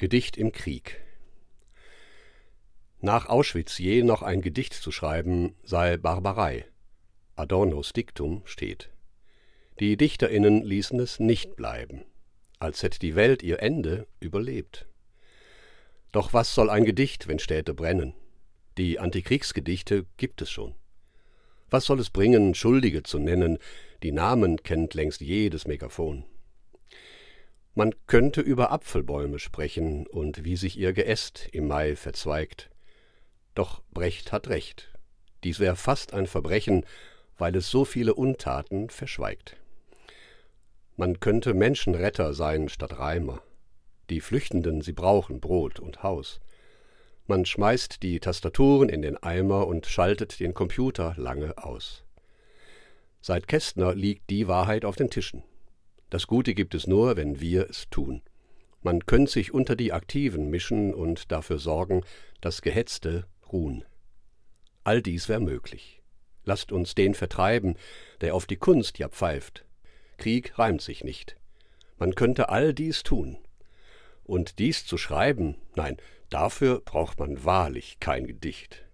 Gedicht im Krieg Nach Auschwitz je noch ein Gedicht zu schreiben, sei Barbarei. Adornos Diktum steht. Die DichterInnen ließen es nicht bleiben, als hätte die Welt ihr Ende überlebt. Doch was soll ein Gedicht, wenn Städte brennen? Die Antikriegsgedichte gibt es schon. Was soll es bringen, Schuldige zu nennen? Die Namen kennt längst jedes Megafon. Man könnte über Apfelbäume sprechen und wie sich ihr Geäst im Mai verzweigt. Doch Brecht hat recht. Dies wär fast ein Verbrechen, weil es so viele Untaten verschweigt. Man könnte Menschenretter sein statt Reimer. Die Flüchtenden, sie brauchen Brot und Haus. Man schmeißt die Tastaturen in den Eimer und schaltet den Computer lange aus. Seit Kästner liegt die Wahrheit auf den Tischen. Das Gute gibt es nur, wenn wir es tun. Man könnte sich unter die Aktiven mischen und dafür sorgen, dass Gehetzte ruhen. All dies wär möglich. Lasst uns den vertreiben, der auf die Kunst ja pfeift. Krieg reimt sich nicht. Man könnte all dies tun. Und dies zu schreiben, nein, dafür braucht man wahrlich kein Gedicht.